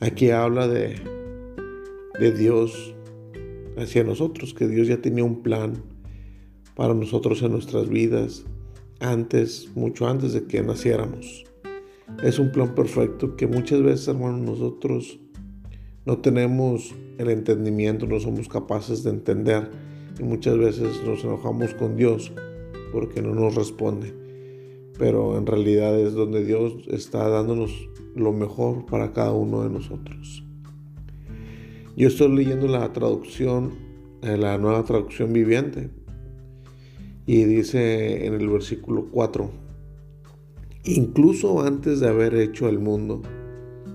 Aquí habla de, de Dios hacia nosotros, que Dios ya tenía un plan para nosotros en nuestras vidas antes, mucho antes de que naciéramos. Es un plan perfecto que muchas veces, hermanos, nosotros no tenemos el entendimiento, no somos capaces de entender y muchas veces nos enojamos con Dios porque no nos responde. Pero en realidad es donde Dios está dándonos lo mejor para cada uno de nosotros. Yo estoy leyendo la traducción, eh, la nueva traducción viviente, y dice en el versículo 4, incluso antes de haber hecho el mundo,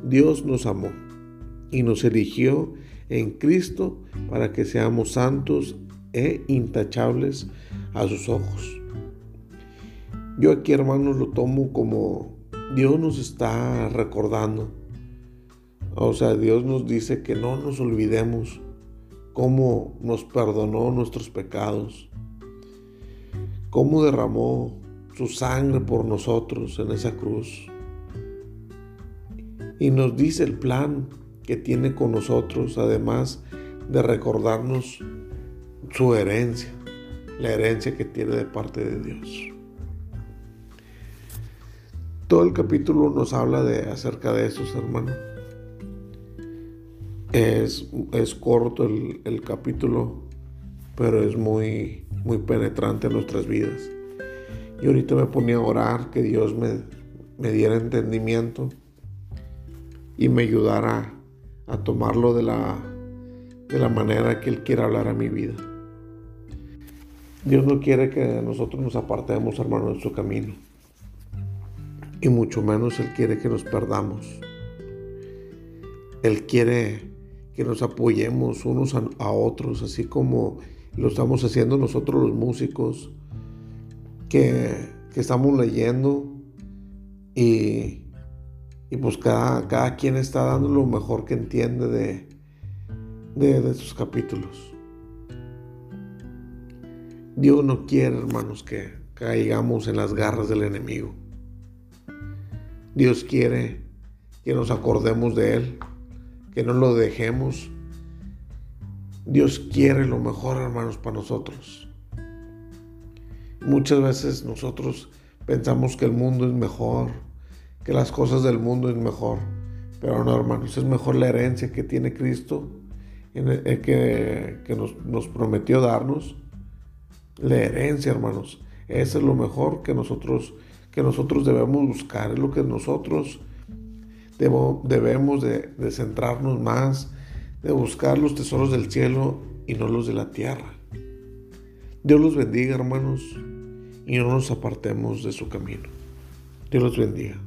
Dios nos amó y nos eligió en Cristo para que seamos santos e intachables a sus ojos. Yo aquí, hermanos, lo tomo como Dios nos está recordando. O sea, Dios nos dice que no nos olvidemos cómo nos perdonó nuestros pecados, cómo derramó su sangre por nosotros en esa cruz. Y nos dice el plan que tiene con nosotros, además de recordarnos su herencia, la herencia que tiene de parte de Dios. Todo el capítulo nos habla de acerca de eso, hermanos. Es, es corto el, el, capítulo, pero es muy, muy penetrante en nuestras vidas. Y ahorita me ponía a orar que Dios me, me diera entendimiento y me ayudara a tomarlo de la, de la manera que Él quiera hablar a mi vida. Dios no quiere que nosotros nos apartemos, hermano, de su camino. Y mucho menos Él quiere que nos perdamos. Él quiere que nos apoyemos unos a, otros, así como lo estamos haciendo nosotros los músicos, que, estamos leyendo y, y pues cada, cada, quien está dando lo mejor que entiende de, de, de sus capítulos. Dios no quiere, hermanos, que caigamos en las garras del enemigo. Dios quiere que nos acordemos de Él, que no lo dejemos. Dios quiere lo mejor, hermanos, para nosotros. Muchas veces nosotros pensamos que el mundo es mejor, que las cosas del mundo es mejor. Pero no, hermanos, es mejor la herencia que tiene Cristo, que, que nos, nos prometió darnos. La herencia, hermanos. Eso es lo mejor que nosotros, que nosotros debemos buscar. Es lo que nosotros debemos de, de centrarnos más, de buscar los tesoros del cielo y no los de la tierra. Dios los bendiga, hermanos, y no nos apartemos de su camino. Dios los bendiga.